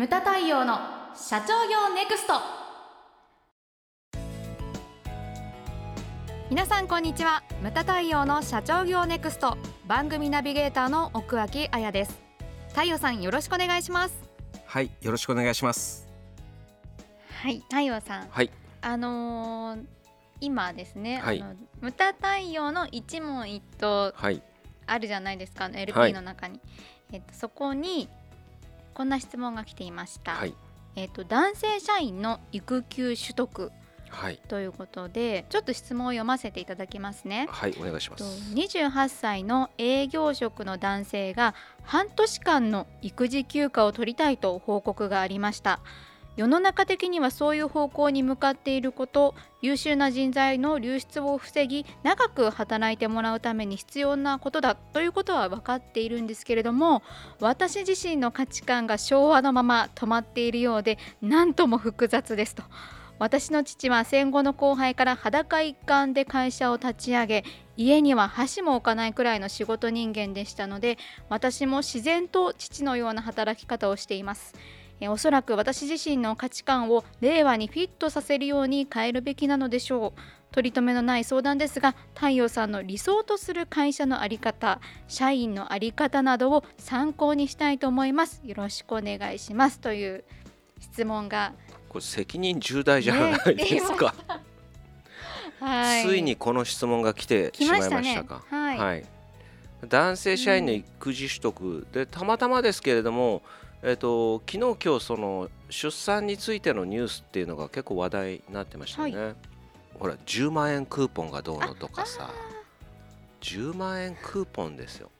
ムタ太陽の社長業ネクスト。皆さんこんにちは。ムタ太陽の社長業ネクスト。番組ナビゲーターの奥脇彩です。太陽さんよろしくお願いします。はいよろしくお願いします。はい太陽さん。はい。あのー今ですね、はい。あのムタ太陽の一問一答はい。あるじゃないですかは LP い。の中に、えっとそこにこんな質問が来ていました、はい。えっと男性社員の育休取得はい。ということでちょっと質問を読ませていただきますね。はいお願いしまとす28歳の営業職の男性が半年間の育児休暇を取りたいと報告がありました世の中的にはそういう方向に向かっていること優秀な人材の流出を防ぎ長く働いてもらうために必要なことだということは分かっているんですけれども私自身の価値観が昭和のまま止まっているようで何とも複雑ですと。私の父は戦後の後輩から裸一貫で会社を立ち上げ家には箸も置かないくらいの仕事人間でしたので私も自然と父のような働き方をしています。えおそらく私自身の価値観を令和にフィットさせるように変えるべきなのでしょう。取り留めのない相談ですが太陽さんの理想とする会社の在り方社員の在り方などを参考にしたいと思います。よろしくお願いします。という質問がこれ責任重大じゃないですか、はい。ついにこの質問が来てしまいましたか。来ましたね。はい。男性社員の育児取得、でたまたまですけれどもえっと昨日今日その出産についてのニュースっていうのが結構話題になってましたよね、ほら10万円クーポンがどうのとかさ。10万円クーポンですよ。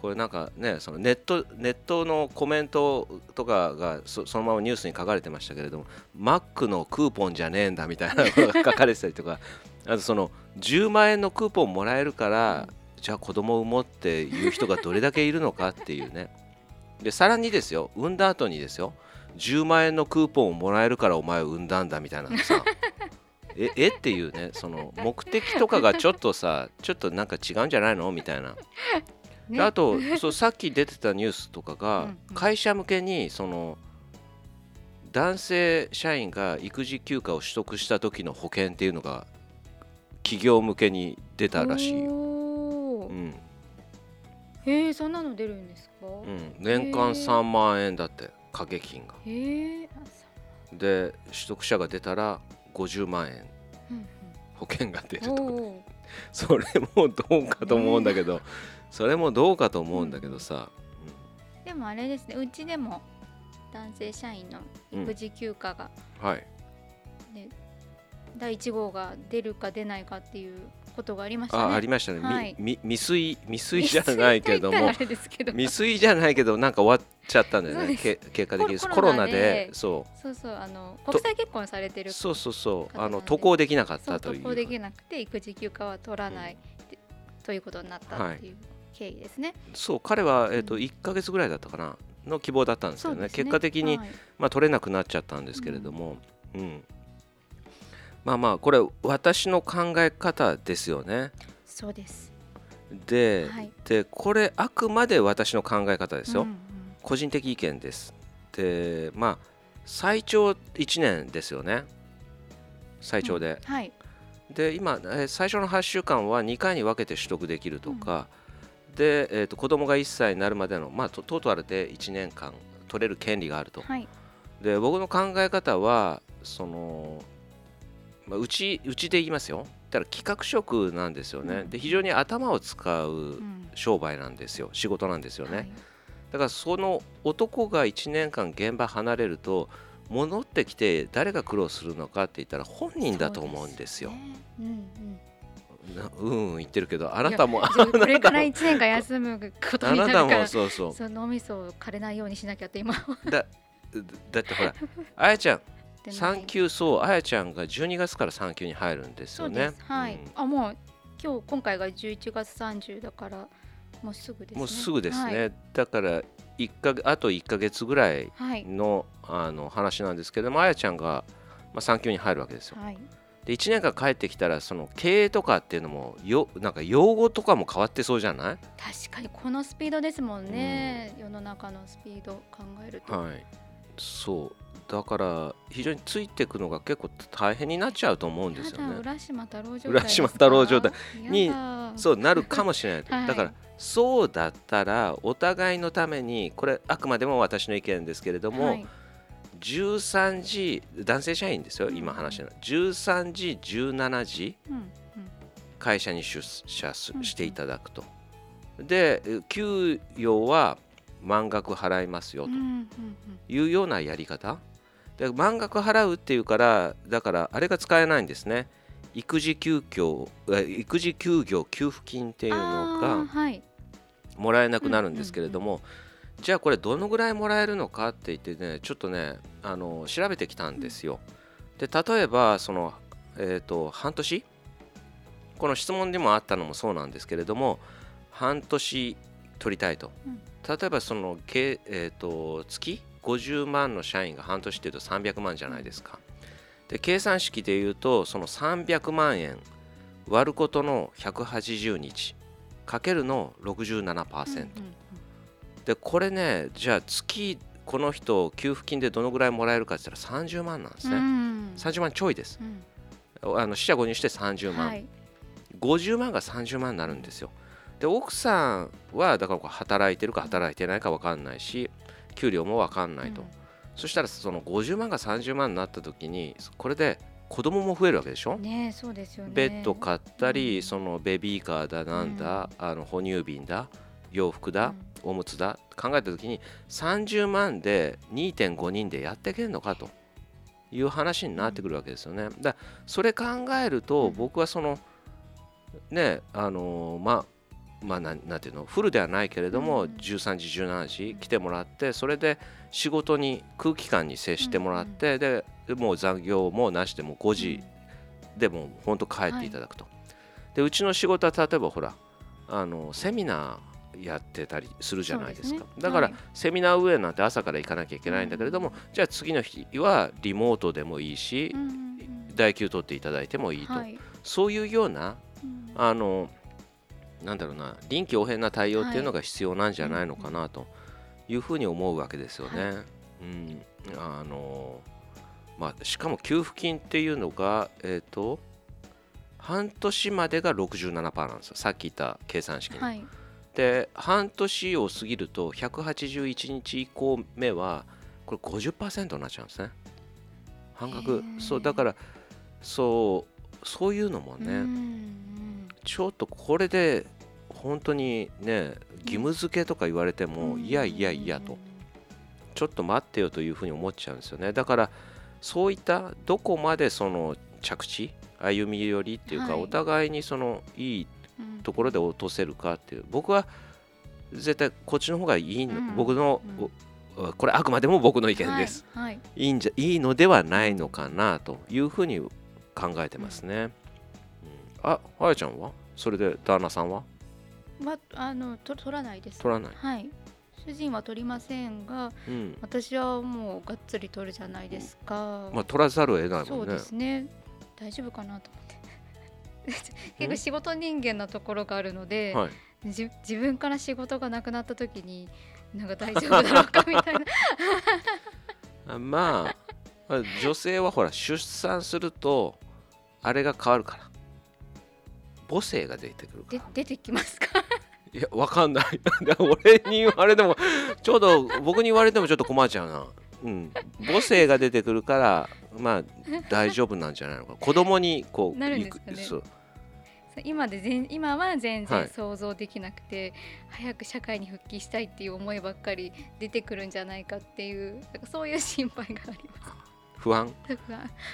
これなんかねそのネットネットのコメントとかがそそのままニュースに書かれてましたけれどもマックのクーポンじゃねえんだみたいなのが書かれてたりとか。あとその10万円のクーポンもらえるからじゃあ子供を産もうっていう人がどれだけいるのかっていうねでさらにですよ産んだ後にですよ10万円のクーポンをもらえるからお前を産んだんだみたいなのさ。ええっていうねその目的とかがちょっとさちょっとなんか違うんじゃないのみたいな。であとそうさっき出てたニュースとかが会社向けにその男性社員が育児休暇を取得した時の保険っていうのが企業向けに出たらしいよ、うんへえそんなの出るんですか、うん、年間3万円だって掛け金が。へえで取得者が出たら50万円。保険が出るとか。おー それもどうかと思うんだけど、それもどうかと思うんだけどさ、でもあれですね。うちでも男性社員の育児休暇が、うん。はい。ね第1号が出るか出ないかっていうことがありましたね。あありましたね、みはい。み未遂未遂じゃないけども。未遂じゃないけどなんか終わっちゃったんだよね。け結果的にコロコロナで。でそそうそう。あの国際結婚されてるうそうそうそう。あの渡航できなかったという。渡航できなくて育児休暇は取らない、ってということになったっていう経緯ですね。そう彼は、えー、と1か月ぐらいだったかなの希望だったんですけどね。ね。結果的に、はい。まあ、取れなくなっちゃったんですけれども、うんまあまあこれ私の考え方ですよね。そうです。で,、はい。でこれあくまで私の考え方ですよ、うんうん個人的意見です。でまあ最長1年ですよね。最長で、はい。で今、えー最初の8週間は2回に分けて取得できるとか、で、えー、と子供が1歳になるまでの、まあ、トトータルで1年間取れる権利があると、はい。で僕の考え方はその、まあ、うちうちで言いますよ。だから企画職なんですよね、うん。で非常に頭を使ううん。商売なんですよ。仕事なんですよね、はい。だからその男が1年間現場離れると戻ってきて誰が苦労するのかって言ったら本人だと思うんですよ。そうねうんうんなうん。うん言ってるけどあなたもこれから1年間休むことにななたるからも。そうそう。その脳みそを枯れないようにしなきゃって今はだだってほらあやちゃん産休そうあやちゃんが12月から産休に入るんですそうよねです。はい、うん。あもう今日今回が11月30だからもうすぐですね。もうすぐですね、はい。だから一かあと1か月ぐらいはいのあの話なんですけどもあやちゃんが、まあ、産休に入るわけですよ。はい。で1年間帰ってきたらその経営とかっていうのもよなんか用語とかも変わってそうじゃない？確かにこのスピードですもんね、世の中のスピードを考えると、はい、そう。だから非常についていくのが結構大変になっちゃうと思うんですよね。浦島太郎状態浦島太郎状態。にそうなるかもしれないと、はいだからそうだったらお互いのためにこれあくまでも私の意見ですけれども、はい。13時男性社員ですようん今話してるの13時17時うんうん。会社に出社していただくと。で給与は満額払いますよと。いうようなやり方。で満額払うっていうからだからあれが使えないんですね。育児休業え育児休業給付金っていうのがはい。もらえなくなるんですけれども、じゃあこれどのぐらいもらえるのかって言ってねちょっとねあの調べてきたんですよ。で例えばその、えー、と半年？この質問にもあったのもそうなんですけれども半年取りたいと、うん例えばその、けえー、と月50万の社員が半年っていうと300万じゃないですか。で計算式でいうとその300万円割ることの180日かけるの67%、うんうんでこれねじゃあ月この人給付金でどのぐらいもらえるかって言ったら30万なんですね、うん。30万ちょいです。うん。あの四捨五入して30万、はい。50万が30万になるんですよで奥さんはだから働いてるか働いてないか分かんないし給料も分かんないと、うん。そしたらその50万が30万になった時にこれで子供も増えるわけでしょ、ねそうですよね。ベッド買ったり、うん。そのベビーカーだなんだ、あの哺乳瓶だ洋服だ、おむつだ考えた時に30万で2.5人でやっていけるのかという話になってくるわけですよね。だそれ考えるとうん。僕はそのねあのーまあまあなんなんていうのフルではないけれども、うん。13時17時来てもらってそれで仕事に空気感に接してもらって、でもう残業もなしでも5時でもう本当帰っていただくと。でうちの仕事は例えばほらあのセミナーやってたりするじゃないですか。ね。だから、はい。セミナー上なんて朝から行かなきゃいけないんだけれども、じゃあ次の日はリモートでもいいし、うんうん。代休取っていただいてもいいと、はい。そういうようなうん。あのなんだろうな臨機応変な対応っていうのが必要なんじゃないのかなというふうに思うわけですよね。はうん。あのまあ、しかも給付金っていうのが、えー、と半年までが67%なんですよ。さっき言った計算式に。はい。で半年を過ぎると181日以降目はこれ50%になっちゃうんですね。半へ額ー。そうだからそうそういうのもね、ちょっとこれで本当にね義務付けとか言われても、うん。いやいやいやと。ちょっと待ってよというふうに思っちゃうんですよね。だからそういったどこまでその着地歩み寄りっていうか、はい。お互いにそのいいうんところで落とせるかっていう僕は絶対こっちの方がいいの、うん。僕の、これあくまでも僕の意見です、はい。はい。んじゃいいのではないのかなというふうに考えてますね、うんああやちゃんは？それで旦那さんは？はあのと取らないです。取らない。はい。主人は取りませんがうん。私はもうがっつり取るじゃないですか、まあ取らざるを得ないもそうんねですね。大丈夫かなと思って。結構仕事人間なところがあるので、はい。じ自分から仕事がなくなった時になんか大丈夫だろうかみたいな。まあ女性はほら出産するとあれが変わるから母性が出てくるで出てきますか？いやわかんない。で俺に言われてもちょうど僕に言われてもちょっと困っちゃうな。うん。母性が出てくるからまあ大丈夫なんじゃないのか。子供にこうなるんですかね。そう。今で全今は全はい。然想像できなくて、早く社会に復帰したいっていう思いばっかり出てくるんじゃないかっていうそういう心配があります。不安？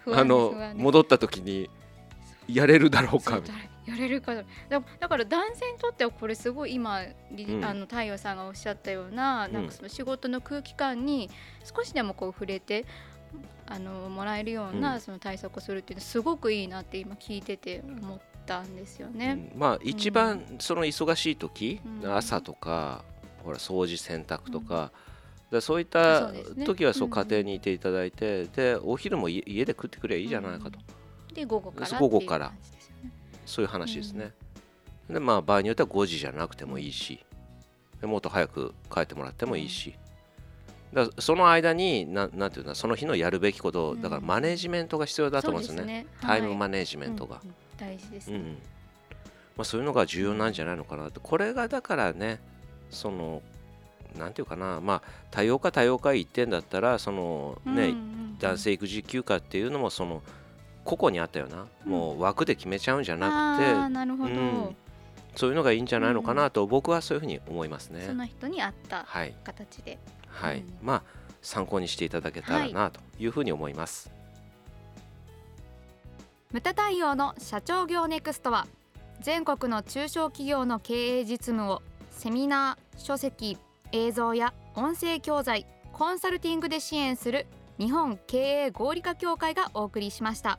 不安。あの戻った時にやれるだろうかそうだやれるかだだだから男性にとってはこれすごい今、りうん。あの太陽さんがおっしゃったような,、なんかその仕事の空気感に少しでもこう触れてあのもらえるよううなん。その対策をするっていうのはすごくいいなって今聞いてて思ったんですよね。うん。まあ一番その忙しい時、うん。朝とかほら掃除洗濯とか,、だそういっそた時はそううん家庭にいていただいて、でお昼も家家で食ってくればいいじゃないかと、で午後から午後からそういう話ですね、でまあ場合によっては5時じゃなくてもいいしでもっと早く帰ってもらってもいいし、だその間にななんていうのその日のやるべきことうんだからマネジメントが必要だと思うんですよね,、ね。タイムマネネジメントが、大事ですね、うん。まあ、そういうのが重要なんじゃないのかなって。これがだからねそのなんていうかなまあ多様化多様化言ってんだったらそのね、うんうんうん。男性育児休暇っていうのもその個々にあったような、うん。もう枠で決めちゃうんじゃなあくてーなるほど、うん。そういうのがいいんじゃないのかなと僕はそういうふうに思いますね。その人に合ったはい、形で、はい。うん。まあ参考にしていただけたらなとい。うふうに思います。ムタ対応の社長業ネクストは全国の中小企業の経営実務をセミナー書籍映像や音声教材コンサルティングで支援する日本経営合理化協会がお送りしました